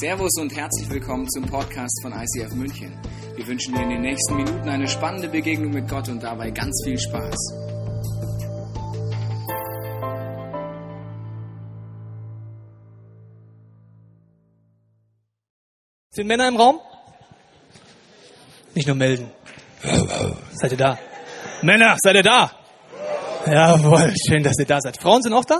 Servus und herzlich willkommen zum Podcast von ICF München. Wir wünschen dir in den nächsten Minuten eine spannende Begegnung mit Gott und dabei ganz viel Spaß. Sind Männer im Raum? Nicht nur melden. Seid ihr da? Männer, seid ihr da? Jawohl, schön, dass ihr da seid. Frauen sind auch da?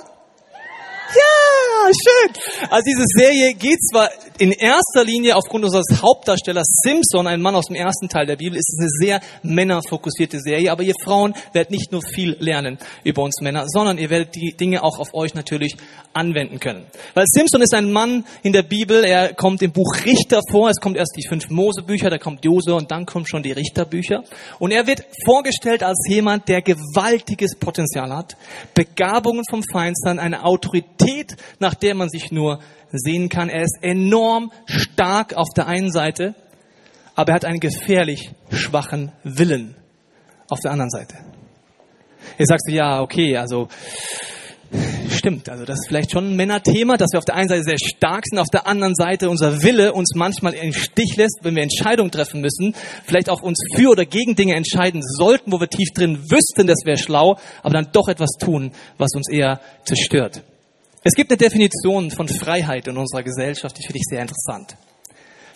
Ja, schön. Also diese Serie geht zwar in erster Linie aufgrund unseres Hauptdarstellers Simpson, ein Mann aus dem ersten Teil der Bibel, ist eine sehr männerfokussierte Serie, aber ihr Frauen werdet nicht nur viel lernen über uns Männer, sondern ihr werdet die Dinge auch auf euch natürlich anwenden können. Weil Simpson ist ein Mann in der Bibel, er kommt im Buch Richter vor, es kommt erst die fünf Mosebücher, da kommt Jose und dann kommen schon die Richterbücher. Und er wird vorgestellt als jemand, der gewaltiges Potenzial hat, Begabungen vom Feinstein, eine Autorität, nach der man sich nur sehen kann. Er ist enorm stark auf der einen Seite, aber er hat einen gefährlich schwachen Willen auf der anderen Seite. Jetzt sagst du, ja, okay, also stimmt, also das ist vielleicht schon ein Männerthema, dass wir auf der einen Seite sehr stark sind, auf der anderen Seite unser Wille uns manchmal im Stich lässt, wenn wir Entscheidungen treffen müssen, vielleicht auch uns für oder gegen Dinge entscheiden sollten, wo wir tief drin wüssten, das wäre schlau, aber dann doch etwas tun, was uns eher zerstört. Es gibt eine Definition von Freiheit in unserer Gesellschaft, die finde ich sehr interessant.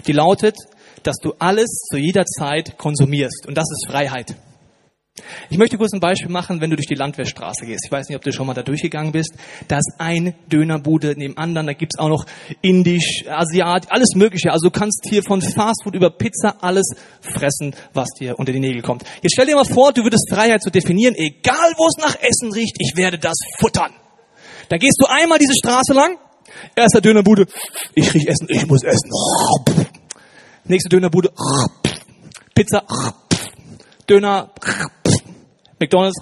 Die lautet, dass du alles zu jeder Zeit konsumierst. Und das ist Freiheit. Ich möchte kurz ein Beispiel machen, wenn du durch die Landwehrstraße gehst. Ich weiß nicht, ob du schon mal da durchgegangen bist. Da ist ein Dönerbude neben anderen. Da gibt's auch noch Indisch, Asiat, alles Mögliche. Also du kannst hier von Fastfood über Pizza alles fressen, was dir unter die Nägel kommt. Jetzt stell dir mal vor, du würdest Freiheit so definieren, egal wo es nach Essen riecht, ich werde das futtern. Dann gehst du einmal diese Straße lang. Erster Dönerbude. Ich riech Essen, ich muss essen. Nächste Dönerbude. Pizza. Döner. McDonalds.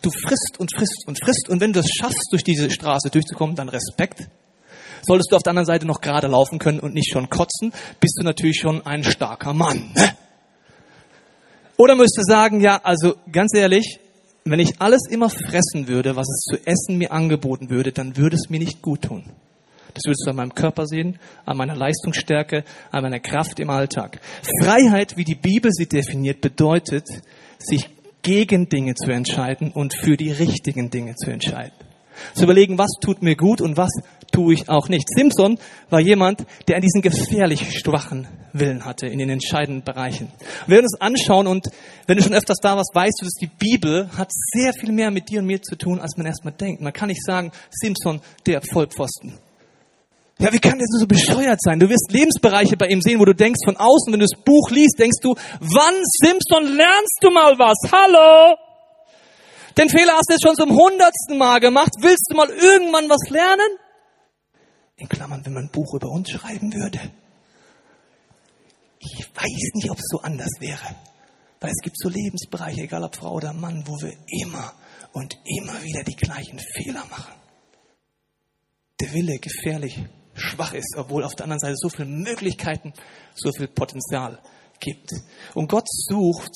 Du frisst und frisst und frisst. Und wenn du es schaffst, durch diese Straße durchzukommen, dann Respekt. Solltest du auf der anderen Seite noch gerade laufen können und nicht schon kotzen, bist du natürlich schon ein starker Mann. Ne? Oder müsste sagen, ja, also ganz ehrlich, wenn ich alles immer fressen würde, was es zu essen mir angeboten würde, dann würde es mir nicht gut tun. Das würdest du an meinem Körper sehen, an meiner Leistungsstärke, an meiner Kraft im Alltag. Freiheit, wie die Bibel sie definiert, bedeutet, sich gegen Dinge zu entscheiden und für die richtigen Dinge zu entscheiden. Zu überlegen, was tut mir gut und was tue ich auch nicht. Simpson war jemand, der an diesen gefährlich schwachen Willen hatte in den entscheidenden Bereichen. Wir werden uns anschauen und wenn du schon öfters da warst, weißt du, dass die Bibel hat sehr viel mehr mit dir und mir zu tun, als man erstmal denkt. Man kann nicht sagen, Simpson, der Vollpfosten. Ja, wie kann der so bescheuert sein? Du wirst Lebensbereiche bei ihm sehen, wo du denkst von außen, wenn du das Buch liest, denkst du, wann, Simpson, lernst du mal was? Hallo? Den Fehler hast du jetzt schon zum hundertsten Mal gemacht. Willst du mal irgendwann was lernen? In Klammern, wenn man ein Buch über uns schreiben würde. Ich weiß nicht, ob es so anders wäre. Weil es gibt so Lebensbereiche, egal ob Frau oder Mann, wo wir immer und immer wieder die gleichen Fehler machen. Der Wille gefährlich schwach ist, obwohl auf der anderen Seite so viele Möglichkeiten, so viel Potenzial gibt. Und Gott sucht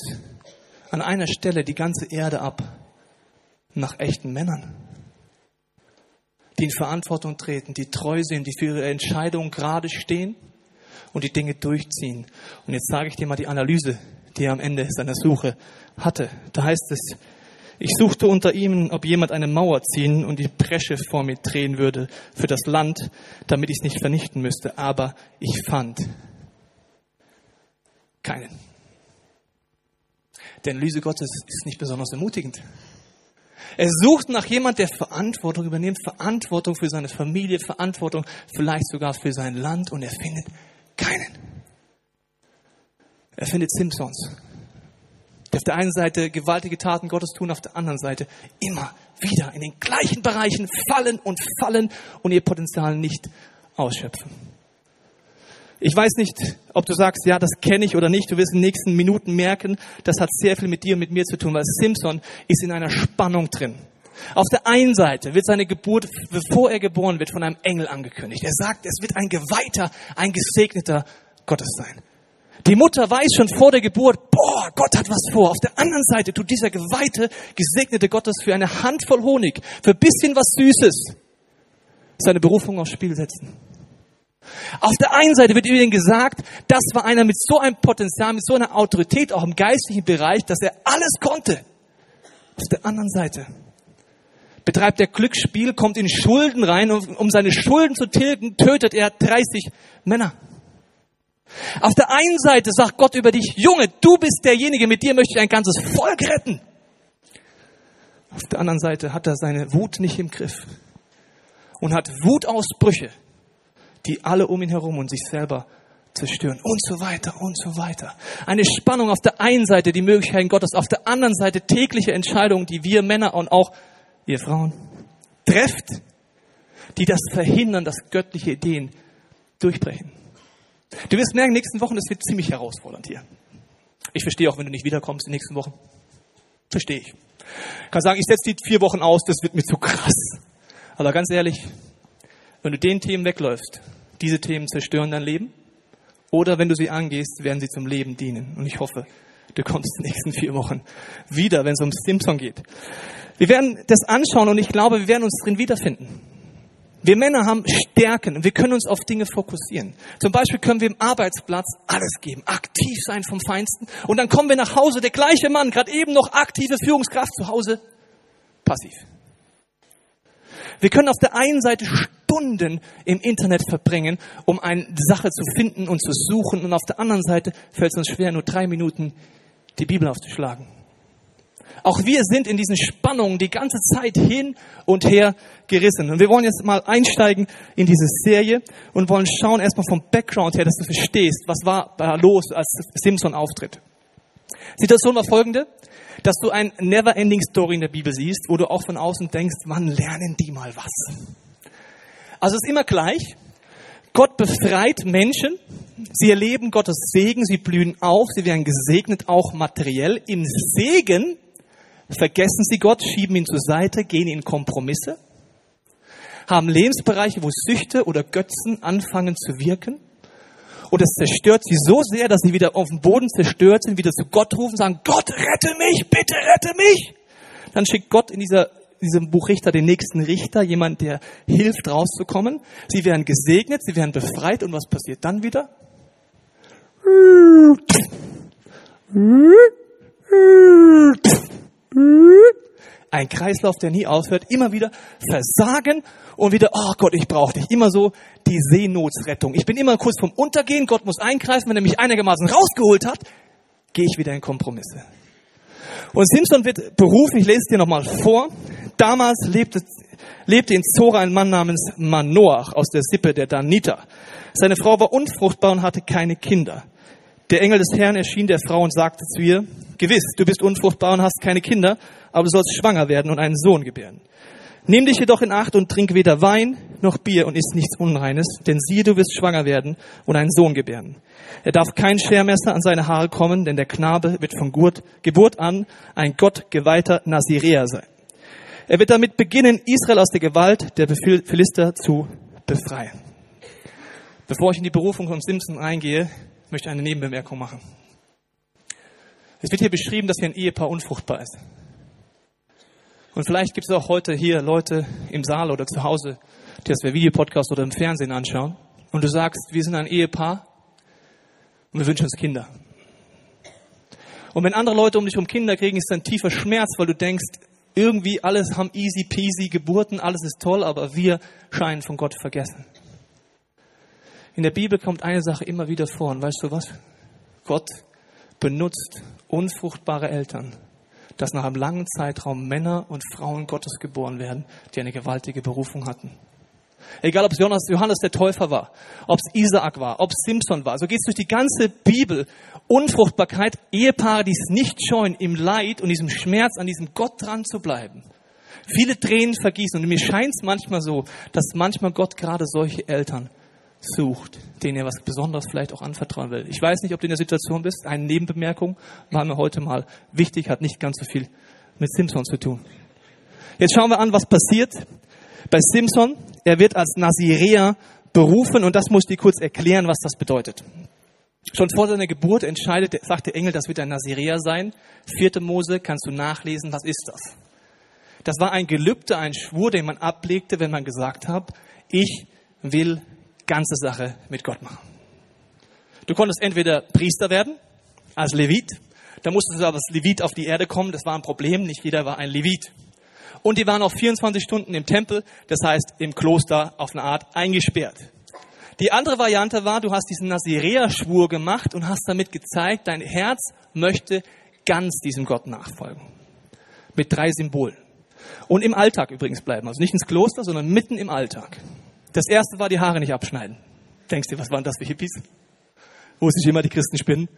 an einer Stelle die ganze Erde ab nach echten Männern, die in Verantwortung treten, die treu sind, die für ihre Entscheidungen gerade stehen und die Dinge durchziehen. Und jetzt sage ich dir mal die Analyse, die er am Ende seiner Suche hatte. Da heißt es, ich suchte unter ihnen, ob jemand eine Mauer ziehen und die Bresche vor mir drehen würde für das Land, damit ich es nicht vernichten müsste. Aber ich fand keinen. Die Analyse Gottes ist nicht besonders ermutigend. Er sucht nach jemand, der Verantwortung übernimmt, Verantwortung für seine Familie, Verantwortung vielleicht sogar für sein Land und er findet keinen. Er findet Simpsons, die auf der einen Seite gewaltige Taten Gottes tun, auf der anderen Seite immer wieder in den gleichen Bereichen fallen und fallen und ihr Potenzial nicht ausschöpfen. Ich weiß nicht, ob du sagst, ja, das kenne ich oder nicht. Du wirst in den nächsten Minuten merken, das hat sehr viel mit dir und mit mir zu tun, weil Simpson ist in einer Spannung drin. Auf der einen Seite wird seine Geburt, bevor er geboren wird, von einem Engel angekündigt. Er sagt, es wird ein Geweihter, ein Gesegneter Gottes sein. Die Mutter weiß schon vor der Geburt, boah, Gott hat was vor. Auf der anderen Seite tut dieser geweihte, gesegnete Gottes für eine Handvoll Honig, für ein bisschen was Süßes, seine Berufung aufs Spiel setzen. Auf der einen Seite wird über ihn gesagt, das war einer mit so einem Potenzial, mit so einer Autorität auch im geistlichen Bereich, dass er alles konnte. Auf der anderen Seite betreibt er Glücksspiel, kommt in Schulden rein und um seine Schulden zu tilgen, tötet er 30 Männer. Auf der einen Seite sagt Gott über dich, Junge, du bist derjenige, mit dir möchte ich ein ganzes Volk retten. Auf der anderen Seite hat er seine Wut nicht im Griff und hat Wutausbrüche, die alle um ihn herum und sich selber zerstören und so weiter und so weiter. Eine Spannung auf der einen Seite, die Möglichkeiten Gottes, auf der anderen Seite tägliche Entscheidungen, die wir Männer und auch ihr Frauen trefft, die das verhindern, dass göttliche Ideen durchbrechen. Du wirst merken, nächsten Wochen, das wird ziemlich herausfordernd hier. Ich verstehe auch, wenn du nicht wiederkommst in den nächsten Wochen. Verstehe ich. Ich kann sagen, ich setze die vier Wochen aus, das wird mir zu krass. Aber ganz ehrlich, wenn du den Themen wegläufst, diese Themen zerstören dein Leben. Oder wenn du sie angehst, werden sie zum Leben dienen. Und ich hoffe, du kommst in den nächsten vier Wochen wieder, wenn es um Simpson geht. Wir werden das anschauen und ich glaube, wir werden uns drin wiederfinden. Wir Männer haben Stärken und wir können uns auf Dinge fokussieren. Zum Beispiel können wir im Arbeitsplatz alles geben, aktiv sein vom Feinsten. Und dann kommen wir nach Hause, der gleiche Mann, gerade eben noch aktive Führungskraft zu Hause, passiv. Wir können auf der einen Seite Stunden im Internet verbringen, um eine Sache zu finden und zu suchen. Und auf der anderen Seite fällt es uns schwer, nur drei Minuten die Bibel aufzuschlagen. Auch wir sind in diesen Spannungen die ganze Zeit hin und her gerissen. Und wir wollen jetzt mal einsteigen in diese Serie und wollen schauen erstmal vom Background her, dass du verstehst, was war da los, als Simpson auftritt. Situation war folgende, dass du ein Never-Ending Story in der Bibel siehst, wo du auch von außen denkst, wann lernen die mal was? Also es ist immer gleich. Gott befreit Menschen, sie erleben Gottes Segen, sie blühen auf, sie werden gesegnet, auch materiell. Im Segen vergessen sie Gott, schieben ihn zur Seite, gehen in Kompromisse, haben Lebensbereiche, wo Süchte oder Götzen anfangen zu wirken. Und es zerstört sie so sehr, dass sie wieder auf dem Boden zerstört sind, wieder zu Gott rufen, sagen, Gott, rette mich, bitte rette mich. Dann schickt Gott in dieser, diesem Buch Richter den nächsten Richter, jemand, der hilft, rauszukommen. Sie werden gesegnet, sie werden befreit und was passiert dann wieder? Ein Kreislauf, der nie aufhört, immer wieder Versagen und wieder, oh Gott, ich brauche dich. Immer so die Seenotsrettung. Ich bin immer kurz vom Untergehen, Gott muss eingreifen, wenn er mich einigermaßen rausgeholt hat, gehe ich wieder in Kompromisse. Und Simpson wird berufen, ich lese es dir nochmal vor. Damals lebte, lebte in Zora ein Mann namens Manoach aus der Sippe der Daniter. Seine Frau war unfruchtbar und hatte keine Kinder. Der Engel des Herrn erschien der Frau und sagte zu ihr, gewiss, du bist unfruchtbar und hast keine Kinder, aber du sollst schwanger werden und einen Sohn gebären. Nimm dich jedoch in Acht und trink weder Wein noch Bier und isst nichts Unreines, denn siehe, du wirst schwanger werden und einen Sohn gebären. Er darf kein Schermesser an seine Haare kommen, denn der Knabe wird von Geburt an ein Gott geweihter Naziräer sein. Er wird damit beginnen, Israel aus der Gewalt der Philister zu befreien. Bevor ich in die Berufung von Simpson eingehe, möchte eine Nebenbemerkung machen. Es wird hier beschrieben, dass hier ein Ehepaar unfruchtbar ist. Und vielleicht gibt es auch heute hier Leute im Saal oder zu Hause, die das per Videopodcast oder im Fernsehen anschauen. Und du sagst, wir sind ein Ehepaar und wir wünschen uns Kinder. Und wenn andere Leute um dich um Kinder kriegen, ist ein tiefer Schmerz, weil du denkst, irgendwie alles haben easy peasy Geburten, alles ist toll, aber wir scheinen von Gott vergessen. In der Bibel kommt eine Sache immer wieder vor. Und weißt du was? Gott benutzt unfruchtbare Eltern, dass nach einem langen Zeitraum Männer und Frauen Gottes geboren werden, die eine gewaltige Berufung hatten. Egal, ob es Johannes der Täufer war, ob es Isaak war, ob es Simpson war. So geht es durch die ganze Bibel. Unfruchtbarkeit, Ehepaare, die es nicht scheuen, im Leid und diesem Schmerz an diesem Gott dran zu bleiben. Viele Tränen vergießen. Und mir scheint es manchmal so, dass manchmal Gott gerade solche Eltern sucht, denen er was Besonderes vielleicht auch anvertrauen will. Ich weiß nicht, ob du in der Situation bist. Eine Nebenbemerkung war mir heute mal wichtig, hat nicht ganz so viel mit Simpson zu tun. Jetzt schauen wir an, was passiert bei Simpson. Er wird als Nazirea berufen und das muss ich kurz erklären, was das bedeutet. Schon vor seiner Geburt entscheidet, sagt der Engel, das wird ein Nazirea sein. Vierte Mose kannst du nachlesen, was ist das? Das war ein Gelübde, ein Schwur, den man ablegte, wenn man gesagt hat, ich will ganze Sache mit Gott machen. Du konntest entweder Priester werden, als Levit, da musstest du aber als Levit auf die Erde kommen, das war ein Problem, nicht jeder war ein Levit. Und die waren auch 24 Stunden im Tempel, das heißt im Kloster auf eine Art eingesperrt. Die andere Variante war, du hast diesen Nazirea-Schwur gemacht und hast damit gezeigt, dein Herz möchte ganz diesem Gott nachfolgen. Mit drei Symbolen. Und im Alltag übrigens bleiben. Also nicht ins Kloster, sondern mitten im Alltag. Das erste war die Haare nicht abschneiden. Denkst du, was waren das für Hippies? Wo sich immer die Christen spinnen?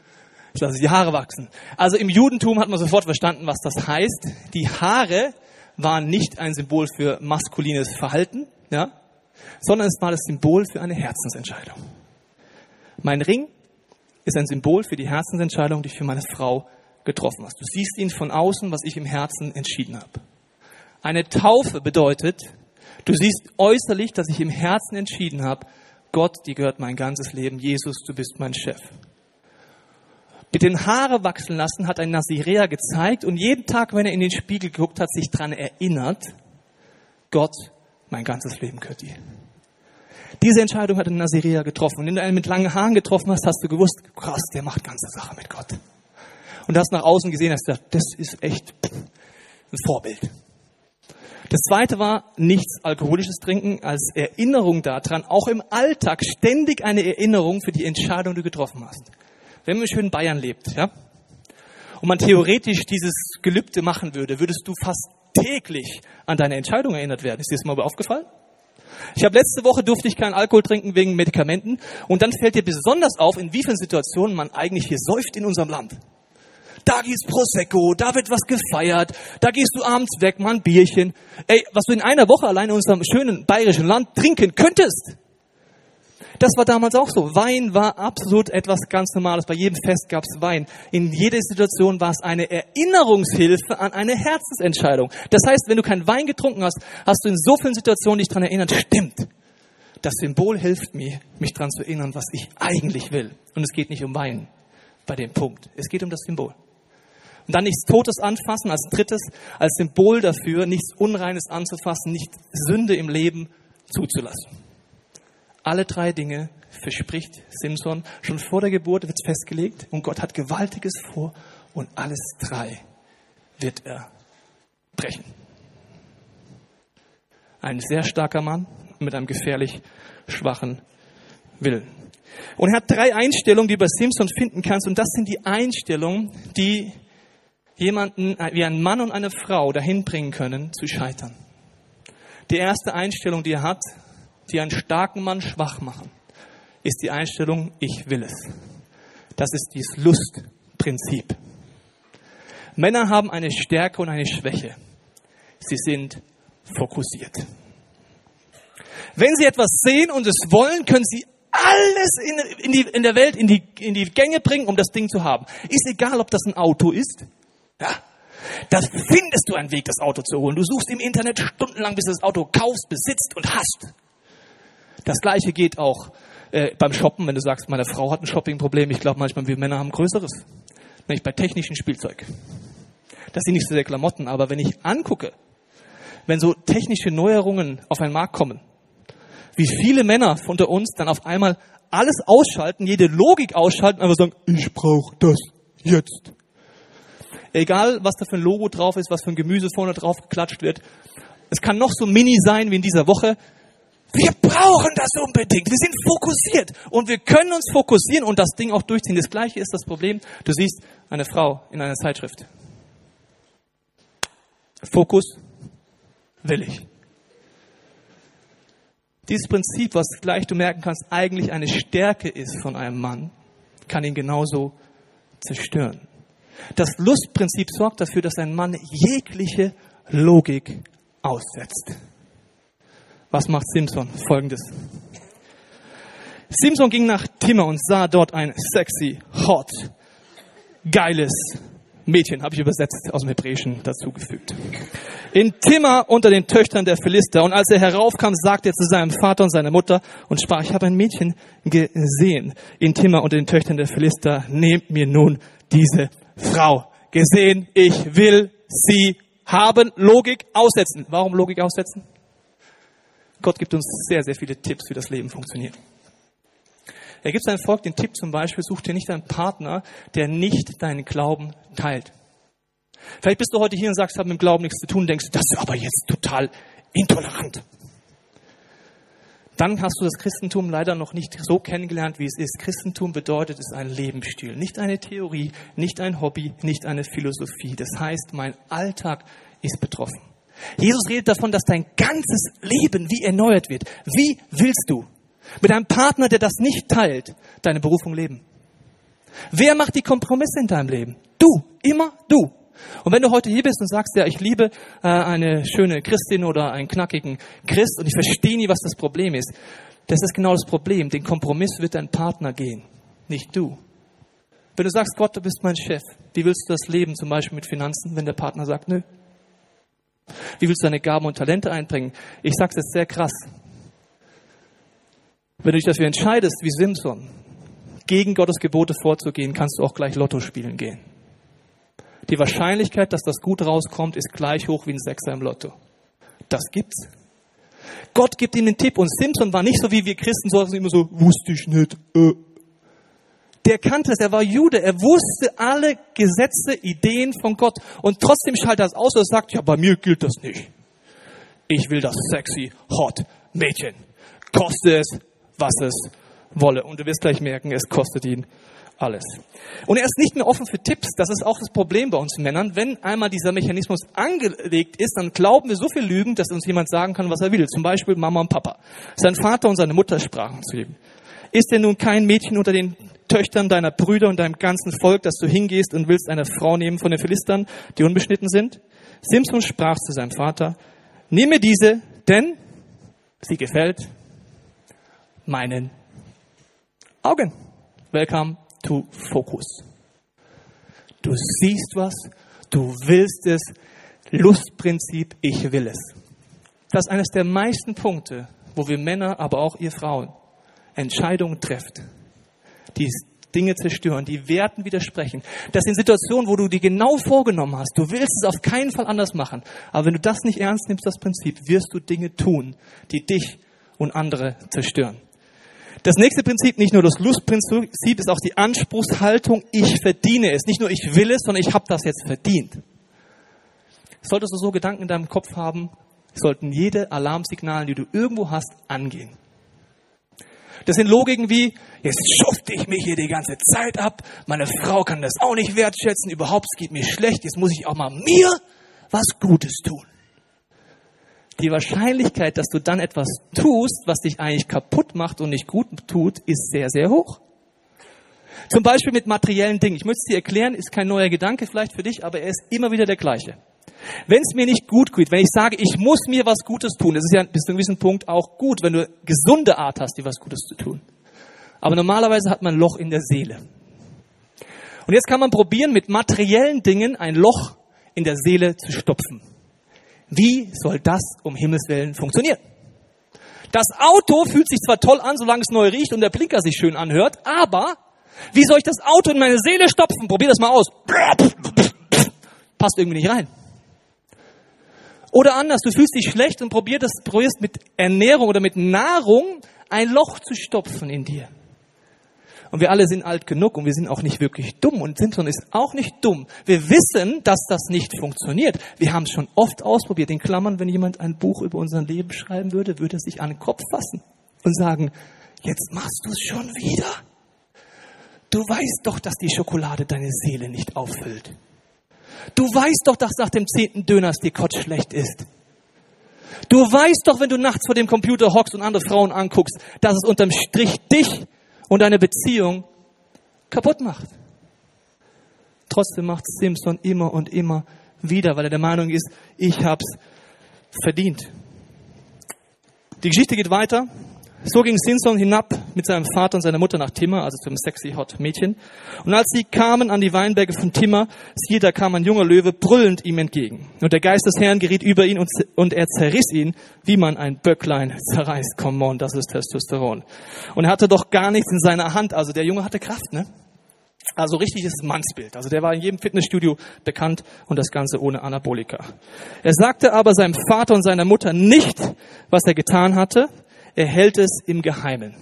Ich lasse die Haare wachsen. Also im Judentum hat man sofort verstanden, was das heißt. Die Haare waren nicht ein Symbol für maskulines Verhalten, ja, sondern es war das Symbol für eine Herzensentscheidung. Mein Ring ist ein Symbol für die Herzensentscheidung, die ich für meine Frau getroffen habe. Du siehst ihn von außen, was ich im Herzen entschieden habe. Eine Taufe bedeutet, du siehst äußerlich, dass ich im Herzen entschieden habe, Gott, dir gehört mein ganzes Leben, Jesus, du bist mein Chef. Mit den Haare wachsen lassen hat ein Nazirea gezeigt und jeden Tag, wenn er in den Spiegel geguckt hat, sich daran erinnert, Gott, mein ganzes Leben gehört dir. Diese Entscheidung hat ein Nazirea getroffen. Und wenn du einen mit langen Haaren getroffen hast, hast du gewusst, krass, der macht ganze Sache mit Gott. Und hast nach außen gesehen, hast gesagt, das ist echt ein Vorbild. Das zweite war nichts alkoholisches Trinken als Erinnerung daran, auch im Alltag ständig eine Erinnerung für die Entscheidung, die du getroffen hast. Wenn man schön in Bayern lebt, ja, und man theoretisch dieses Gelübde machen würde, würdest du fast täglich an deine Entscheidung erinnert werden. Ist dir das mal aufgefallen? Ich habe letzte Woche durfte ich keinen Alkohol trinken wegen Medikamenten und dann fällt dir besonders auf, in wie vielen Situationen man eigentlich hier säuft in unserem Land. Da gibt's Prosecco, da wird was gefeiert, da gehst du abends weg, mal ein Bierchen. Ey, was du in einer Woche allein in unserem schönen bayerischen Land trinken könntest. Das war damals auch so. Wein war absolut etwas ganz Normales. Bei jedem Fest gab es Wein. In jeder Situation war es eine Erinnerungshilfe an eine Herzensentscheidung. Das heißt, wenn du keinen Wein getrunken hast, hast du in so vielen Situationen dich daran erinnert, stimmt. Das Symbol hilft mir, mich daran zu erinnern, was ich eigentlich will. Und es geht nicht um Wein bei dem Punkt. Es geht um das Symbol. Und dann nichts Totes anfassen als drittes, als Symbol dafür, nichts Unreines anzufassen, nicht Sünde im Leben zuzulassen. Alle drei Dinge verspricht Simson. Schon vor der Geburt wird es festgelegt und Gott hat Gewaltiges vor und alles drei wird er brechen. Ein sehr starker Mann mit einem gefährlich schwachen Willen. Und er hat drei Einstellungen, die du bei Simson finden kannst. Und das sind die Einstellungen, die jemanden wie ein Mann und eine Frau dahin bringen können, zu scheitern. Die erste Einstellung, die er hat, die einen starken Mann schwach machen, ist die Einstellung, ich will es. Das ist dieses Lustprinzip. Männer haben eine Stärke und eine Schwäche. Sie sind fokussiert. Wenn sie etwas sehen und es wollen, können sie alles in, in, die, in der Welt in die, in die Gänge bringen, um das Ding zu haben. Ist egal, ob das ein Auto ist, ja? Da findest du einen Weg, das Auto zu holen. Du suchst im Internet stundenlang, bis du das Auto kaufst, besitzt und hast. Das gleiche geht auch äh, beim Shoppen, wenn du sagst, meine Frau hat ein Shoppingproblem. Ich glaube manchmal, wir Männer haben größeres. Nämlich bei technischem Spielzeug. Das sind nicht so sehr Klamotten, aber wenn ich angucke, wenn so technische Neuerungen auf den Markt kommen, wie viele Männer unter uns dann auf einmal alles ausschalten, jede Logik ausschalten, einfach sagen, ich brauche das jetzt. Egal, was da für ein Logo drauf ist, was für ein Gemüse vorne drauf geklatscht wird. Es kann noch so mini sein wie in dieser Woche. Wir brauchen das unbedingt. Wir sind fokussiert und wir können uns fokussieren und das Ding auch durchziehen. Das gleiche ist das Problem. Du siehst eine Frau in einer Zeitschrift. Fokus will ich. Dieses Prinzip, was gleich du merken kannst, eigentlich eine Stärke ist von einem Mann, kann ihn genauso zerstören. Das Lustprinzip sorgt dafür, dass ein Mann jegliche Logik aussetzt. Was macht Simpson? Folgendes. Simpson ging nach Timmer und sah dort ein sexy, hot, geiles Mädchen, habe ich übersetzt aus dem Hebräischen dazugefügt. In Timmer unter den Töchtern der Philister. Und als er heraufkam, sagte er zu seinem Vater und seiner Mutter und sprach, ich habe ein Mädchen gesehen in Timmer unter den Töchtern der Philister. Nehmt mir nun diese Frau. Gesehen, ich will sie haben. Logik aussetzen. Warum Logik aussetzen? Gott gibt uns sehr, sehr viele Tipps, wie das Leben funktioniert. Er gibt seinem Volk den Tipp zum Beispiel, such dir nicht einen Partner, der nicht deinen Glauben teilt. Vielleicht bist du heute hier und sagst, habe mit dem Glauben nichts zu tun, denkst du, das ist aber jetzt total intolerant. Dann hast du das Christentum leider noch nicht so kennengelernt, wie es ist. Christentum bedeutet, es ist ein Lebensstil, nicht eine Theorie, nicht ein Hobby, nicht eine Philosophie. Das heißt, mein Alltag ist betroffen. Jesus redet davon, dass dein ganzes Leben wie erneuert wird. Wie willst du mit einem Partner, der das nicht teilt, deine Berufung leben? Wer macht die Kompromisse in deinem Leben? Du, immer du. Und wenn du heute hier bist und sagst, ja, ich liebe äh, eine schöne Christin oder einen knackigen Christ und ich verstehe nie, was das Problem ist, das ist genau das Problem. Den Kompromiss wird dein Partner gehen, nicht du. Wenn du sagst, Gott, du bist mein Chef, wie willst du das leben, zum Beispiel mit Finanzen, wenn der Partner sagt, nö? Wie willst du deine Gaben und Talente einbringen? Ich sag's jetzt sehr krass. Wenn du dich dafür entscheidest, wie Simson, gegen Gottes Gebote vorzugehen, kannst du auch gleich Lotto spielen gehen. Die Wahrscheinlichkeit, dass das gut rauskommt, ist gleich hoch wie ein Sechser im Lotto. Das gibt's. Gott gibt ihm den Tipp und Simpson war nicht so wie wir Christen, sondern immer so, wusste ich nicht. Äh. Der kannte es, er war Jude, er wusste alle Gesetze, Ideen von Gott und trotzdem schaltet er es aus und sagt, ja, bei mir gilt das nicht. Ich will das sexy, hot Mädchen. Koste es, was es wolle. Und du wirst gleich merken, es kostet ihn alles. Und er ist nicht mehr offen für Tipps. Das ist auch das Problem bei uns Männern. Wenn einmal dieser Mechanismus angelegt ist, dann glauben wir so viel Lügen, dass uns jemand sagen kann, was er will. Zum Beispiel Mama und Papa. Sein Vater und seine Mutter sprachen zu ihm. Ist denn nun kein Mädchen unter den Töchtern deiner Brüder und deinem ganzen Volk, dass du hingehst und willst eine Frau nehmen von den Philistern, die unbeschnitten sind? Simson sprach zu seinem Vater, nehme diese, denn sie gefällt meinen Augen. Welcome to focus. Du siehst was, du willst es, Lustprinzip, ich will es. Das ist eines der meisten Punkte, wo wir Männer, aber auch ihr Frauen Entscheidungen trefft, die Dinge zerstören, die Werten widersprechen. Das sind Situationen, wo du dir genau vorgenommen hast, du willst es auf keinen Fall anders machen. Aber wenn du das nicht ernst nimmst, das Prinzip, wirst du Dinge tun, die dich und andere zerstören. Das nächste Prinzip, nicht nur das Lustprinzip, ist auch die Anspruchshaltung, ich verdiene es. Nicht nur ich will es, sondern ich habe das jetzt verdient. Solltest du so Gedanken in deinem Kopf haben, sollten jede Alarmsignale, die du irgendwo hast, angehen. Das sind Logiken wie, jetzt schufte ich mich hier die ganze Zeit ab, meine Frau kann das auch nicht wertschätzen, überhaupt es geht mir schlecht, jetzt muss ich auch mal mir was Gutes tun die Wahrscheinlichkeit, dass du dann etwas tust, was dich eigentlich kaputt macht und nicht gut tut, ist sehr, sehr hoch. Zum Beispiel mit materiellen Dingen. Ich möchte es dir erklären, ist kein neuer Gedanke vielleicht für dich, aber er ist immer wieder der gleiche. Wenn es mir nicht gut geht, wenn ich sage, ich muss mir was Gutes tun, das ist ja bis zu einem gewissen Punkt auch gut, wenn du gesunde Art hast, dir was Gutes zu tun. Aber normalerweise hat man ein Loch in der Seele. Und jetzt kann man probieren, mit materiellen Dingen ein Loch in der Seele zu stopfen. Wie soll das um Himmels Willen funktionieren? Das Auto fühlt sich zwar toll an, solange es neu riecht und der Blinker sich schön anhört, aber wie soll ich das Auto in meine Seele stopfen? Probier das mal aus. Passt irgendwie nicht rein. Oder anders, du fühlst dich schlecht und probierst, mit Ernährung oder mit Nahrung ein Loch zu stopfen in dir. Und wir alle sind alt genug und wir sind auch nicht wirklich dumm. Und Simpson ist auch nicht dumm. Wir wissen, dass das nicht funktioniert. Wir haben es schon oft ausprobiert. In Klammern, wenn jemand ein Buch über unser Leben schreiben würde, würde er sich an den Kopf fassen und sagen, jetzt machst du es schon wieder. Du weißt doch, dass die Schokolade deine Seele nicht auffüllt. Du weißt doch, dass nach dem zehnten Döners die Kotz schlecht ist. Du weißt doch, wenn du nachts vor dem Computer hockst und andere Frauen anguckst, dass es unterm Strich dich und eine Beziehung kaputt macht. Trotzdem macht Simpson immer und immer wieder, weil er der Meinung ist, ich hab's verdient. Die Geschichte geht weiter. So ging Simpson hinab mit seinem Vater und seiner Mutter nach Timmer, also zum sexy hot Mädchen. Und als sie kamen an die Weinberge von Timmer, siehe, da kam ein junger Löwe brüllend ihm entgegen. Und der Geist des Herrn geriet über ihn und, und er zerriss ihn, wie man ein Böcklein zerreißt. Come on, das ist Testosteron. Und er hatte doch gar nichts in seiner Hand. Also der Junge hatte Kraft, ne? Also richtiges Mannsbild. Also der war in jedem Fitnessstudio bekannt und das Ganze ohne Anabolika. Er sagte aber seinem Vater und seiner Mutter nicht, was er getan hatte, er hält es im Geheimen.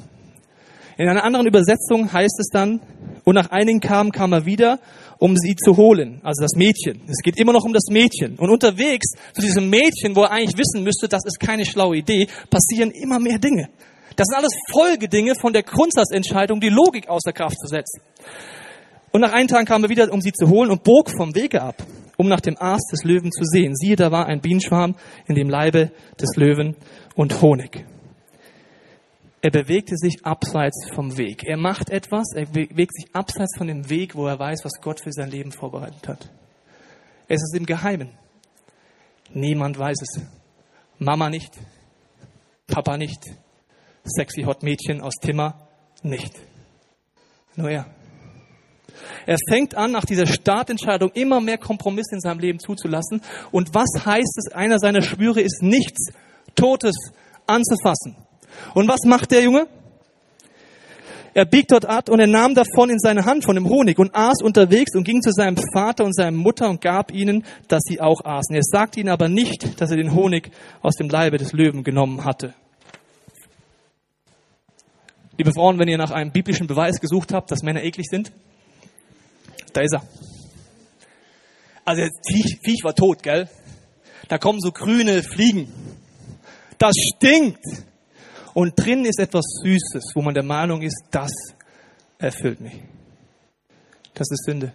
In einer anderen Übersetzung heißt es dann, und nach einigen kamen, kam er wieder, um sie zu holen, also das Mädchen. Es geht immer noch um das Mädchen. Und unterwegs zu diesem Mädchen, wo er eigentlich wissen müsste, das ist keine schlaue Idee, passieren immer mehr Dinge. Das sind alles Folgedinge von der Grundsatzentscheidung, die Logik außer Kraft zu setzen. Und nach einigen Tagen kam er wieder, um sie zu holen und bog vom Wege ab, um nach dem Aas des Löwen zu sehen. Siehe, da war ein Bienenschwarm in dem Leibe des Löwen und Honig. Er bewegte sich abseits vom Weg. Er macht etwas, er bewegt sich abseits von dem Weg, wo er weiß, was Gott für sein Leben vorbereitet hat. Es ist im Geheimen. Niemand weiß es. Mama nicht, Papa nicht, sexy Hot Mädchen aus Timmer nicht. Nur er. Er fängt an, nach dieser Startentscheidung immer mehr Kompromisse in seinem Leben zuzulassen. Und was heißt es? Einer seiner Schwüre ist nichts Totes anzufassen. Und was macht der Junge? Er biegt dort ab und er nahm davon in seine Hand von dem Honig und aß unterwegs und ging zu seinem Vater und seiner Mutter und gab ihnen, dass sie auch aßen. Er sagte ihnen aber nicht, dass er den Honig aus dem Leibe des Löwen genommen hatte. Liebe Frauen, wenn ihr nach einem biblischen Beweis gesucht habt, dass Männer eklig sind, da ist er. Also das Viech, Viech war tot, gell? Da kommen so grüne Fliegen. Das stinkt. Und drin ist etwas Süßes, wo man der Meinung ist, das erfüllt mich. Das ist Sünde.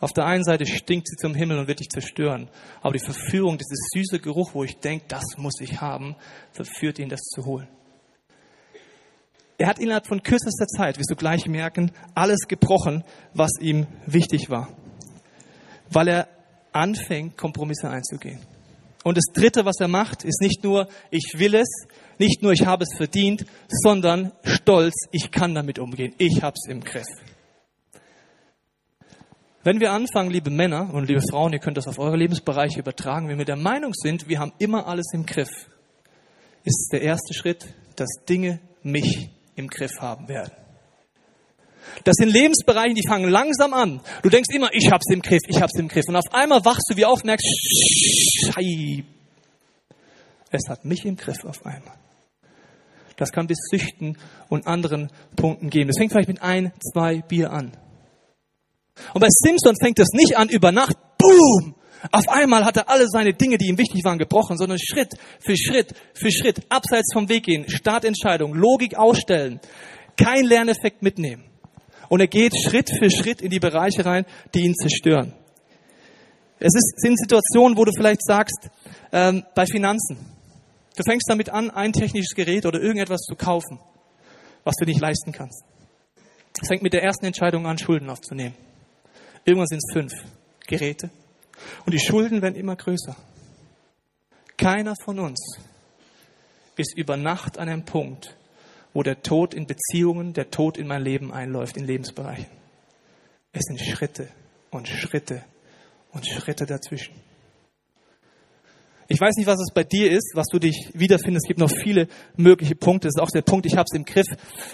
Auf der einen Seite stinkt sie zum Himmel und wird dich zerstören. Aber die Verführung, dieses süße Geruch, wo ich denke, das muss ich haben, verführt ihn, das zu holen. Er hat innerhalb von kürzester Zeit, wirst du gleich merken, alles gebrochen, was ihm wichtig war. Weil er anfängt, Kompromisse einzugehen. Und das Dritte, was er macht, ist nicht nur, ich will es, nicht nur, ich habe es verdient, sondern stolz, ich kann damit umgehen. Ich habe es im Griff. Wenn wir anfangen, liebe Männer und liebe Frauen, ihr könnt das auf eure Lebensbereiche übertragen, wenn wir der Meinung sind, wir haben immer alles im Griff, ist der erste Schritt, dass Dinge mich im Griff haben werden. Das sind Lebensbereiche, die fangen langsam an. Du denkst immer, ich hab's im Griff, ich hab's im Griff. Und auf einmal wachst du wie auf, merkst, Schei, es hat mich im Griff auf einmal. Das kann bis Süchten und anderen Punkten gehen. Das fängt vielleicht mit ein, zwei Bier an. Und bei Simpson fängt es nicht an über Nacht, boom! Auf einmal hat er alle seine Dinge, die ihm wichtig waren, gebrochen, sondern Schritt für Schritt für Schritt, abseits vom Weg gehen, Startentscheidung, Logik ausstellen, kein Lerneffekt mitnehmen. Und er geht Schritt für Schritt in die Bereiche rein, die ihn zerstören. Es ist, sind Situationen, wo du vielleicht sagst, ähm, bei Finanzen, Du fängst damit an, ein technisches Gerät oder irgendetwas zu kaufen, was du nicht leisten kannst. Es fängt mit der ersten Entscheidung an, Schulden aufzunehmen. Irgendwann sind es fünf Geräte. Und die Schulden werden immer größer. Keiner von uns ist über Nacht an einem Punkt, wo der Tod in Beziehungen, der Tod in mein Leben einläuft, in Lebensbereichen. Es sind Schritte und Schritte und Schritte dazwischen. Ich weiß nicht, was es bei dir ist, was du dich wiederfindest. Es gibt noch viele mögliche Punkte. Das ist auch der Punkt, ich habe es im Griff.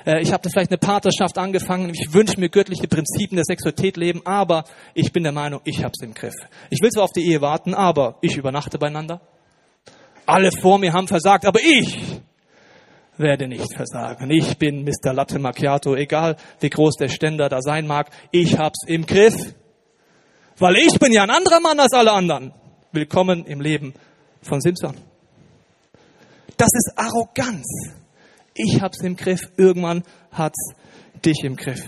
Äh, ich habe vielleicht eine Partnerschaft angefangen. Ich wünsche mir göttliche Prinzipien der Sexualität leben, aber ich bin der Meinung, ich habe es im Griff. Ich will zwar auf die Ehe warten, aber ich übernachte beieinander. Alle vor mir haben versagt, aber ich werde nicht versagen. Ich bin Mr. Latte Macchiato, egal wie groß der Ständer da sein mag. Ich hab's im Griff. Weil ich bin ja ein anderer Mann als alle anderen. Willkommen im Leben von Simpson. Das ist Arroganz. Ich hab's im Griff, irgendwann hat's dich im Griff.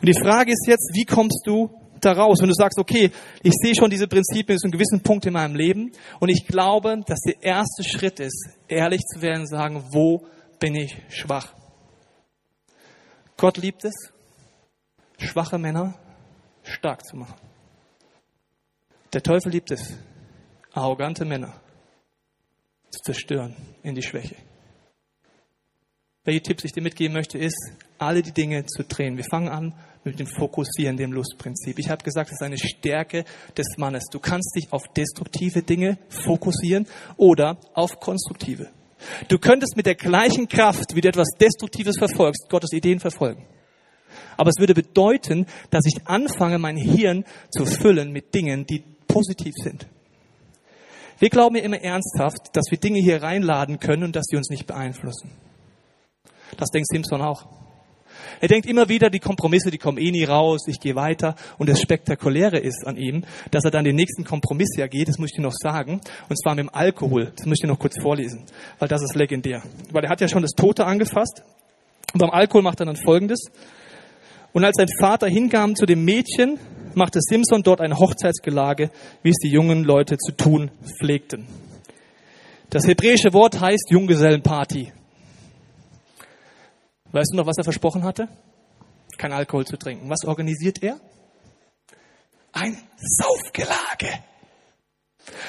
Und die Frage ist jetzt, wie kommst du da raus? Wenn du sagst, okay, ich sehe schon diese Prinzipien zu einem gewissen Punkt in meinem Leben und ich glaube, dass der erste Schritt ist, ehrlich zu werden und sagen, wo bin ich schwach? Gott liebt es, schwache Männer stark zu machen. Der Teufel liebt es, arrogante Männer zu zerstören in die Schwäche. Welche Tipps ich dir mitgeben möchte, ist, alle die Dinge zu drehen. Wir fangen an mit dem Fokussieren, dem Lustprinzip. Ich habe gesagt, es ist eine Stärke des Mannes. Du kannst dich auf destruktive Dinge fokussieren oder auf konstruktive. Du könntest mit der gleichen Kraft, wie du etwas Destruktives verfolgst, Gottes Ideen verfolgen. Aber es würde bedeuten, dass ich anfange, mein Hirn zu füllen mit Dingen, die positiv sind. Wir glauben ja immer ernsthaft, dass wir Dinge hier reinladen können und dass sie uns nicht beeinflussen. Das denkt Simpson auch. Er denkt immer wieder, die Kompromisse, die kommen eh nie raus, ich gehe weiter. Und das Spektakuläre ist an ihm, dass er dann den nächsten Kompromiss ja geht, das muss ich dir noch sagen, und zwar mit dem Alkohol. Das muss ich dir noch kurz vorlesen, weil das ist legendär. Weil er hat ja schon das Tote angefasst. Und beim Alkohol macht er dann Folgendes. Und als sein Vater hingam zu dem Mädchen, machte Simpson dort ein Hochzeitsgelage, wie es die jungen Leute zu tun pflegten. Das hebräische Wort heißt Junggesellenparty. Weißt du noch, was er versprochen hatte? Kein Alkohol zu trinken. Was organisiert er? Ein Saufgelage.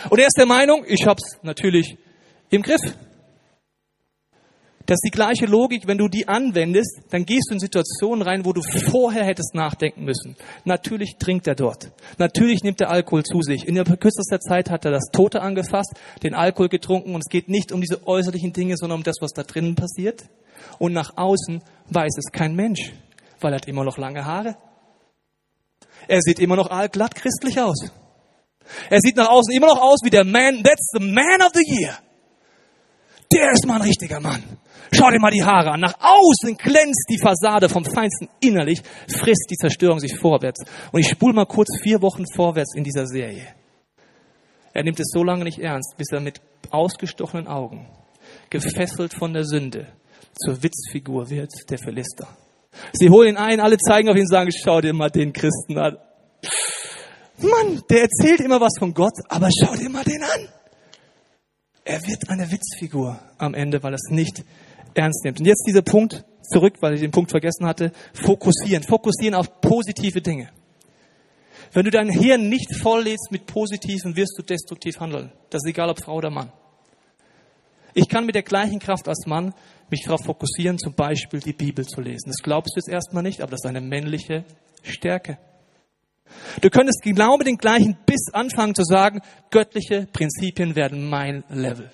Und er ist der Meinung, ich hab's natürlich im Griff. Das ist die gleiche Logik, wenn du die anwendest, dann gehst du in Situationen rein, wo du vorher hättest nachdenken müssen. Natürlich trinkt er dort. Natürlich nimmt er Alkohol zu sich. In der kürzester Zeit hat er das Tote angefasst, den Alkohol getrunken und es geht nicht um diese äußerlichen Dinge, sondern um das, was da drinnen passiert. Und nach außen weiß es kein Mensch, weil er hat immer noch lange Haare. Er sieht immer noch allglatt christlich aus. Er sieht nach außen immer noch aus wie der Man, that's the man of the year. Der ist mal ein richtiger Mann. Schau dir mal die Haare an. Nach außen glänzt die Fassade vom Feinsten. Innerlich frisst die Zerstörung sich vorwärts. Und ich spule mal kurz vier Wochen vorwärts in dieser Serie. Er nimmt es so lange nicht ernst, bis er mit ausgestochenen Augen, gefesselt von der Sünde, zur Witzfigur wird, der Philister. Sie holen ihn ein, alle zeigen auf ihn sagen, schau dir mal den Christen an. Mann, der erzählt immer was von Gott, aber schau dir mal den an. Er wird eine Witzfigur am Ende, weil er es nicht ernst nimmt. Und jetzt dieser Punkt zurück, weil ich den Punkt vergessen hatte. Fokussieren. Fokussieren auf positive Dinge. Wenn du dein Hirn nicht volllädst mit Positiven, wirst du destruktiv handeln. Das ist egal, ob Frau oder Mann. Ich kann mit der gleichen Kraft als Mann mich darauf fokussieren, zum Beispiel die Bibel zu lesen. Das glaubst du jetzt erstmal nicht, aber das ist eine männliche Stärke. Du könntest genau mit dem gleichen Biss anfangen zu sagen, göttliche Prinzipien werden mein Level.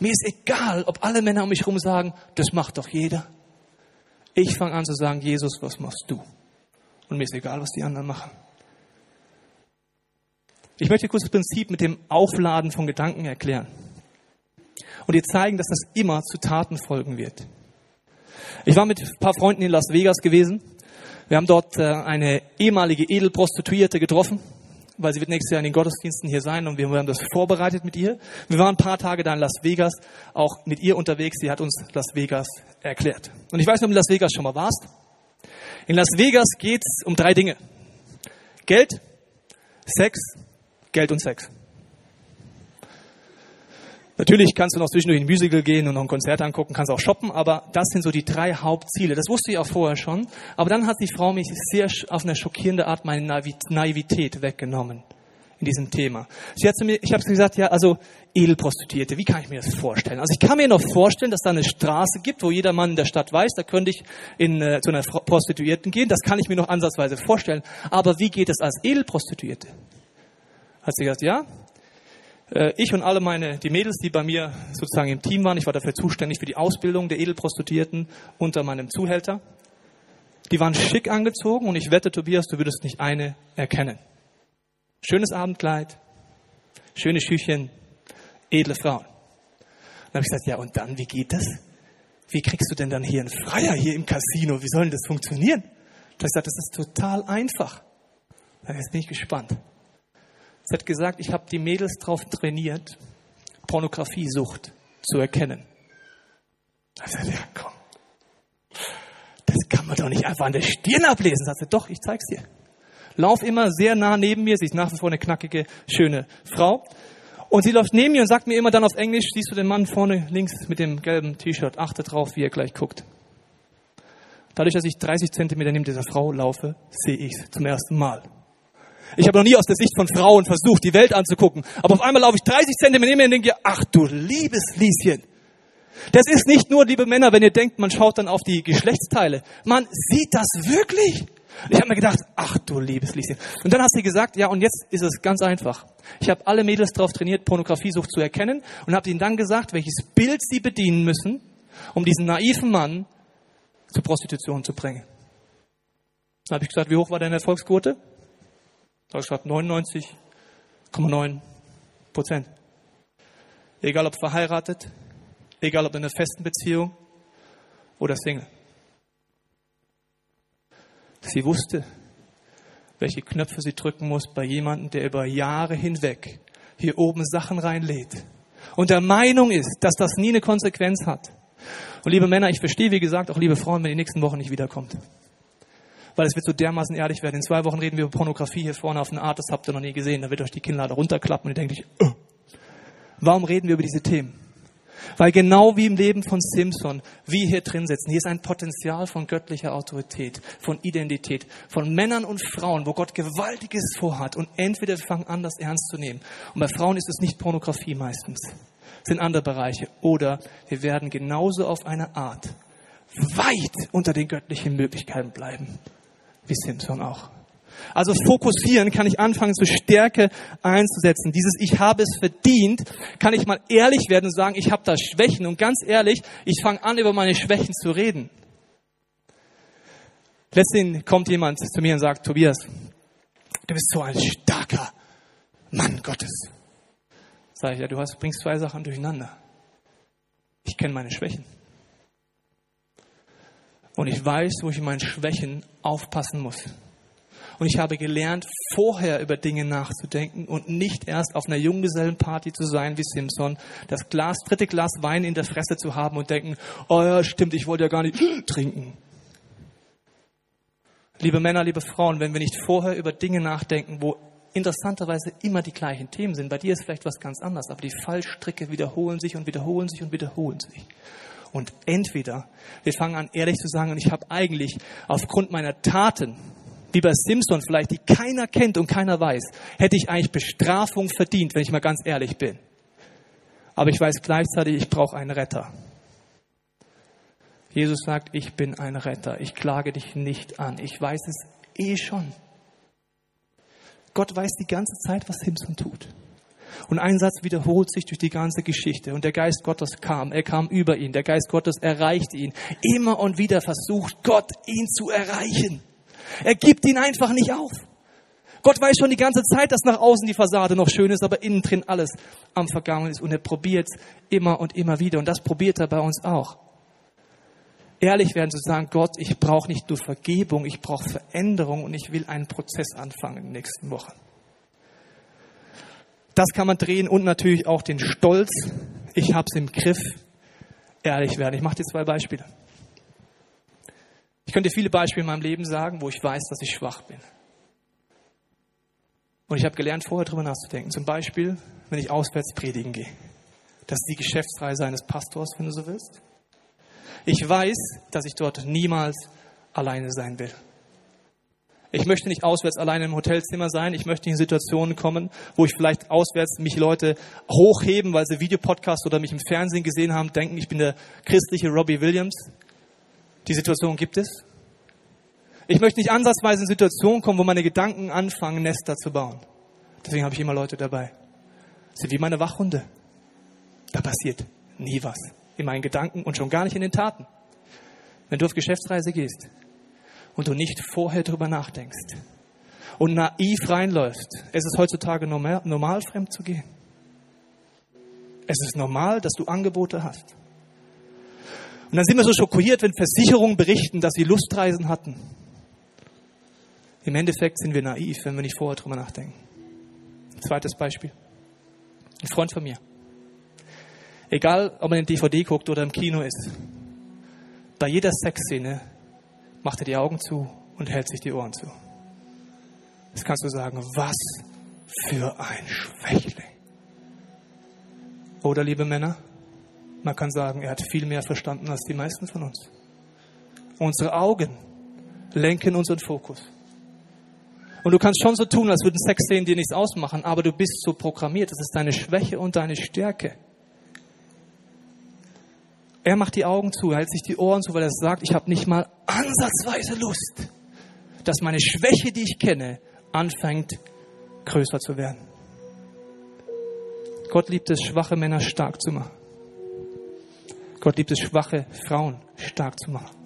Mir ist egal, ob alle Männer um mich herum sagen, das macht doch jeder. Ich fange an zu sagen, Jesus, was machst du? Und mir ist egal, was die anderen machen. Ich möchte kurz das Prinzip mit dem Aufladen von Gedanken erklären und dir zeigen, dass das immer zu Taten folgen wird. Ich war mit ein paar Freunden in Las Vegas gewesen. Wir haben dort äh, eine ehemalige Edelprostituierte getroffen, weil sie wird nächstes Jahr in den Gottesdiensten hier sein und wir haben das vorbereitet mit ihr. Wir waren ein paar Tage da in Las Vegas, auch mit ihr unterwegs. Sie hat uns Las Vegas erklärt. Und ich weiß nicht, ob du in Las Vegas schon mal warst. In Las Vegas geht es um drei Dinge. Geld, Sex, Geld und Sex. Natürlich kannst du noch zwischendurch in ein Musical gehen und noch ein Konzert angucken, kannst auch shoppen, aber das sind so die drei Hauptziele. Das wusste ich auch vorher schon. Aber dann hat die Frau mich sehr auf eine schockierende Art meine Naivität weggenommen in diesem Thema. Sie hat zu mir, ich habe gesagt, ja, also Edelprostituierte, wie kann ich mir das vorstellen? Also ich kann mir noch vorstellen, dass da eine Straße gibt, wo jeder Mann in der Stadt weiß, da könnte ich in, äh, zu einer Prostituierten gehen. Das kann ich mir noch ansatzweise vorstellen. Aber wie geht es als Edelprostituierte? Hat sie gesagt, ja, ich und alle meine, die Mädels, die bei mir sozusagen im Team waren, ich war dafür zuständig für die Ausbildung der Edelprostituierten unter meinem Zuhälter, die waren schick angezogen und ich wette, Tobias, du würdest nicht eine erkennen. Schönes Abendkleid, schöne Schüchchen, edle Frauen. Dann habe ich gesagt, ja und dann, wie geht das? Wie kriegst du denn dann hier einen Freier hier im Casino? Wie soll denn das funktionieren? Da habe ich gesagt, das ist total einfach. Jetzt bin ich gespannt. Sie hat gesagt, ich habe die Mädels darauf trainiert, Pornografiesucht zu erkennen. Da ja komm, das kann man doch nicht einfach an der Stirn ablesen. Sagt sie, doch, ich zeig's dir. Lauf immer sehr nah neben mir. Sie ist nach wie vor eine knackige, schöne Frau. Und sie läuft neben mir und sagt mir immer dann auf Englisch, siehst du den Mann vorne links mit dem gelben T-Shirt, achte drauf, wie er gleich guckt. Dadurch, dass ich 30 Zentimeter neben dieser Frau laufe, sehe ich es zum ersten Mal. Ich habe noch nie aus der Sicht von Frauen versucht, die Welt anzugucken. Aber auf einmal laufe ich 30 Zentimeter und denke, ach du liebes Lieschen. Das ist nicht nur, liebe Männer, wenn ihr denkt, man schaut dann auf die Geschlechtsteile. Man sieht das wirklich. Ich habe mir gedacht, ach du liebes Lieschen. Und dann hat sie gesagt, ja, und jetzt ist es ganz einfach. Ich habe alle Mädels darauf trainiert, Pornografiesucht zu erkennen und habe ihnen dann gesagt, welches Bild sie bedienen müssen, um diesen naiven Mann zur Prostitution zu bringen. Dann habe ich gesagt, wie hoch war deine Erfolgsquote? Gesagt, 99,9 Prozent. Egal ob verheiratet, egal ob in einer festen Beziehung oder Single. Sie wusste, welche Knöpfe sie drücken muss bei jemandem, der über Jahre hinweg hier oben Sachen reinlädt und der Meinung ist, dass das nie eine Konsequenz hat. Und liebe Männer, ich verstehe, wie gesagt, auch liebe Frauen, wenn die nächsten Wochen nicht wiederkommt. Weil es wird so dermaßen ehrlich werden. In zwei Wochen reden wir über Pornografie hier vorne auf eine Art, das habt ihr noch nie gesehen. Da wird euch die Kinnlade runterklappen und ihr denkt euch, oh. warum reden wir über diese Themen? Weil genau wie im Leben von Simpson, wir hier drin sitzen, hier ist ein Potenzial von göttlicher Autorität, von Identität, von Männern und Frauen, wo Gott Gewaltiges vorhat. Und entweder wir fangen an, das ernst zu nehmen. Und bei Frauen ist es nicht Pornografie meistens, es sind andere Bereiche. Oder wir werden genauso auf eine Art weit unter den göttlichen Möglichkeiten bleiben, wie Simpson auch. Also fokussieren kann ich anfangen, zur Stärke einzusetzen. Dieses Ich habe es verdient, kann ich mal ehrlich werden und sagen, ich habe da Schwächen. Und ganz ehrlich, ich fange an, über meine Schwächen zu reden. Letztendlich kommt jemand zu mir und sagt, Tobias, du bist so ein starker Mann Gottes. Sag ich, ja, du hast, bringst zwei Sachen durcheinander. Ich kenne meine Schwächen. Und ich weiß, wo ich in meinen Schwächen aufpassen muss. Und ich habe gelernt, vorher über Dinge nachzudenken und nicht erst auf einer Junggesellenparty zu sein wie Simpson, das Glas, dritte Glas Wein in der Fresse zu haben und denken, oh ja, stimmt, ich wollte ja gar nicht trinken. Liebe Männer, liebe Frauen, wenn wir nicht vorher über Dinge nachdenken, wo interessanterweise immer die gleichen Themen sind, bei dir ist vielleicht was ganz anderes, aber die Fallstricke wiederholen sich und wiederholen sich und wiederholen sich. Und entweder wir fangen an, ehrlich zu sagen, und ich habe eigentlich aufgrund meiner Taten wie bei Simpson vielleicht, die keiner kennt und keiner weiß, hätte ich eigentlich Bestrafung verdient, wenn ich mal ganz ehrlich bin. Aber ich weiß gleichzeitig, ich brauche einen Retter. Jesus sagt, ich bin ein Retter. Ich klage dich nicht an. Ich weiß es eh schon. Gott weiß die ganze Zeit, was Simpson tut. Und ein Satz wiederholt sich durch die ganze Geschichte. Und der Geist Gottes kam. Er kam über ihn. Der Geist Gottes erreichte ihn. Immer und wieder versucht Gott, ihn zu erreichen. Er gibt ihn einfach nicht auf. Gott weiß schon die ganze Zeit, dass nach außen die Fassade noch schön ist, aber innen drin alles am Vergangen ist. Und er probiert immer und immer wieder. Und das probiert er bei uns auch. Ehrlich werden zu sagen, Gott, ich brauche nicht nur Vergebung, ich brauche Veränderung und ich will einen Prozess anfangen in den nächsten Wochen. Das kann man drehen und natürlich auch den Stolz. Ich habe es im Griff. Ehrlich werden. Ich mache dir zwei Beispiele. Ich könnte viele Beispiele in meinem Leben sagen, wo ich weiß, dass ich schwach bin. Und ich habe gelernt, vorher drüber nachzudenken. Zum Beispiel, wenn ich auswärts predigen gehe. Das ist die Geschäftsreise eines Pastors, wenn du so willst. Ich weiß, dass ich dort niemals alleine sein will. Ich möchte nicht auswärts alleine im Hotelzimmer sein. Ich möchte in Situationen kommen, wo ich vielleicht auswärts mich Leute hochheben, weil sie Videopodcast oder mich im Fernsehen gesehen haben, denken, ich bin der christliche Robbie Williams. Die Situation gibt es. Ich möchte nicht ansatzweise in Situationen kommen, wo meine Gedanken anfangen, Nester zu bauen. Deswegen habe ich immer Leute dabei. Das sind wie meine Wachhunde. Da passiert nie was. In meinen Gedanken und schon gar nicht in den Taten. Wenn du auf Geschäftsreise gehst und du nicht vorher drüber nachdenkst und naiv reinläufst, es ist heutzutage normal, normal fremd zu gehen. Es ist normal, dass du Angebote hast. Und dann sind wir so schockiert, wenn Versicherungen berichten, dass sie Lustreisen hatten. Im Endeffekt sind wir naiv, wenn wir nicht vorher drüber nachdenken. Zweites Beispiel. Ein Freund von mir. Egal, ob man in DVD guckt oder im Kino ist. Bei jeder Sexszene macht er die Augen zu und hält sich die Ohren zu. Jetzt kannst du sagen, was für ein Schwächling. Oder, liebe Männer, man kann sagen, er hat viel mehr verstanden als die meisten von uns. Unsere Augen lenken unseren Fokus. Und du kannst schon so tun, als würden Sexszenen dir nichts ausmachen, aber du bist so programmiert. Das ist deine Schwäche und deine Stärke. Er macht die Augen zu, hält sich die Ohren zu, weil er sagt, ich habe nicht mal ansatzweise Lust, dass meine Schwäche, die ich kenne, anfängt größer zu werden. Gott liebt es, schwache Männer stark zu machen. Gott liebt es, schwache Frauen stark zu machen.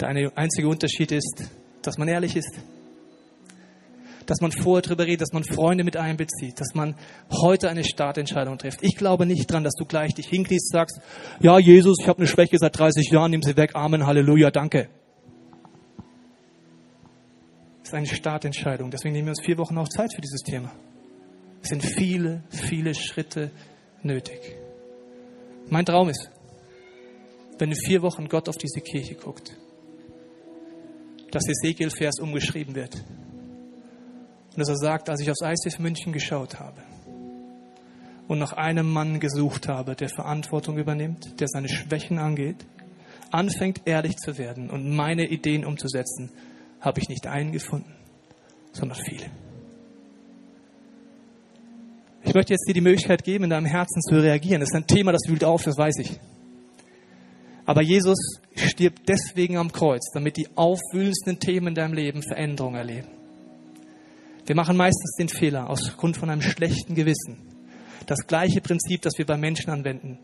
Der einzige Unterschied ist, dass man ehrlich ist. Dass man vorher darüber redet, dass man Freunde mit einbezieht, dass man heute eine Startentscheidung trifft. Ich glaube nicht dran, dass du gleich dich hinkniest, sagst, ja Jesus, ich habe eine Schwäche seit 30 Jahren, nimm sie weg, Amen, Halleluja, danke. Das ist eine Startentscheidung. Deswegen nehmen wir uns vier Wochen auch Zeit für dieses Thema. Es sind viele, viele Schritte nötig. Mein Traum ist, wenn in vier Wochen Gott auf diese Kirche guckt, dass Ezekiel-Vers umgeschrieben wird. Und dass er sagt, als ich aufs ICF München geschaut habe und nach einem Mann gesucht habe, der Verantwortung übernimmt, der seine Schwächen angeht, anfängt ehrlich zu werden und meine Ideen umzusetzen, habe ich nicht einen gefunden, sondern viele. Ich möchte jetzt dir die Möglichkeit geben, in deinem Herzen zu reagieren. Das ist ein Thema, das wühlt auf, das weiß ich. Aber Jesus stirbt deswegen am Kreuz, damit die aufwühlendsten Themen in deinem Leben Veränderung erleben. Wir machen meistens den Fehler aus Grund von einem schlechten Gewissen. Das gleiche Prinzip, das wir bei Menschen anwenden.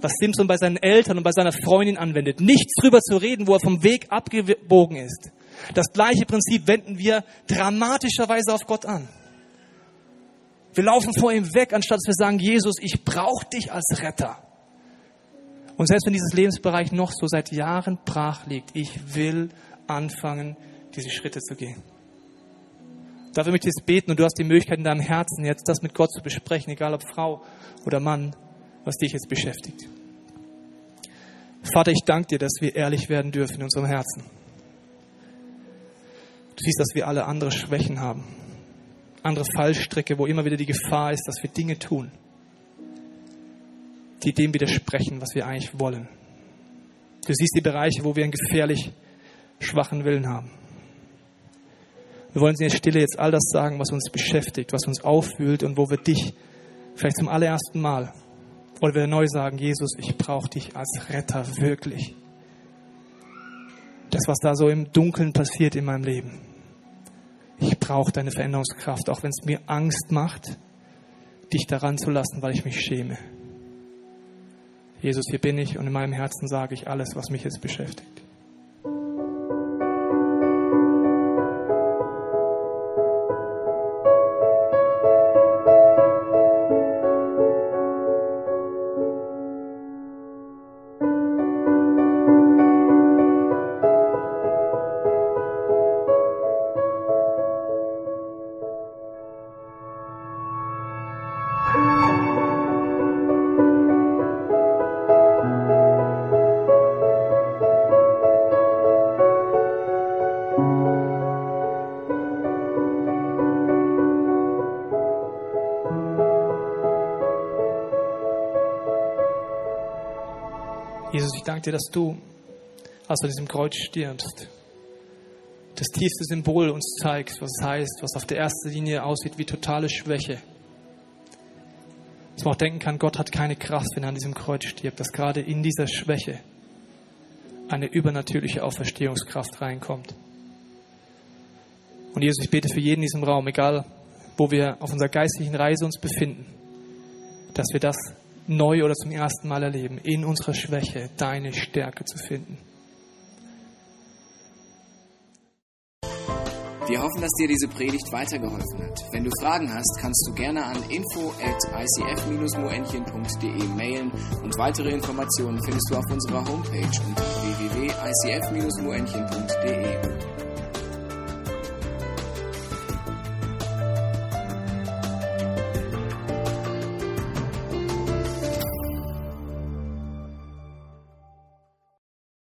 Was Simpson bei seinen Eltern und bei seiner Freundin anwendet. Nichts drüber zu reden, wo er vom Weg abgebogen ist. Das gleiche Prinzip wenden wir dramatischerweise auf Gott an. Wir laufen vor ihm weg, anstatt dass wir sagen, Jesus, ich brauche dich als Retter. Und selbst wenn dieses Lebensbereich noch so seit Jahren brach liegt, ich will anfangen, diese Schritte zu gehen. Dafür möchte ich jetzt beten und du hast die Möglichkeit in deinem Herzen jetzt das mit Gott zu besprechen, egal ob Frau oder Mann, was dich jetzt beschäftigt. Vater, ich danke dir, dass wir ehrlich werden dürfen in unserem Herzen. Du siehst, dass wir alle andere Schwächen haben, andere Fallstricke, wo immer wieder die Gefahr ist, dass wir Dinge tun, die dem widersprechen, was wir eigentlich wollen. Du siehst die Bereiche, wo wir einen gefährlich schwachen Willen haben. Wir wollen in der Stille jetzt all das sagen, was uns beschäftigt, was uns aufwühlt und wo wir dich vielleicht zum allerersten Mal oder wir neu sagen, Jesus, ich brauche dich als Retter wirklich. Das, was da so im Dunkeln passiert in meinem Leben. Ich brauche deine Veränderungskraft, auch wenn es mir Angst macht, dich daran zu lassen, weil ich mich schäme. Jesus, hier bin ich und in meinem Herzen sage ich alles, was mich jetzt beschäftigt. Danke dir, dass du, als du an diesem Kreuz stirbst, das tiefste Symbol uns zeigst, was es heißt, was auf der ersten Linie aussieht wie totale Schwäche. Dass man auch denken kann, Gott hat keine Kraft, wenn er an diesem Kreuz stirbt, dass gerade in dieser Schwäche eine übernatürliche Auferstehungskraft reinkommt. Und Jesus, ich bete für jeden in diesem Raum, egal wo wir auf unserer geistlichen Reise uns befinden, dass wir das neu oder zum ersten Mal erleben, in unserer Schwäche deine Stärke zu finden. Wir hoffen, dass dir diese Predigt weitergeholfen hat. Wenn du Fragen hast, kannst du gerne an info at icf-moenchen.de mailen und weitere Informationen findest du auf unserer Homepage unter www.icf-moenchen.de.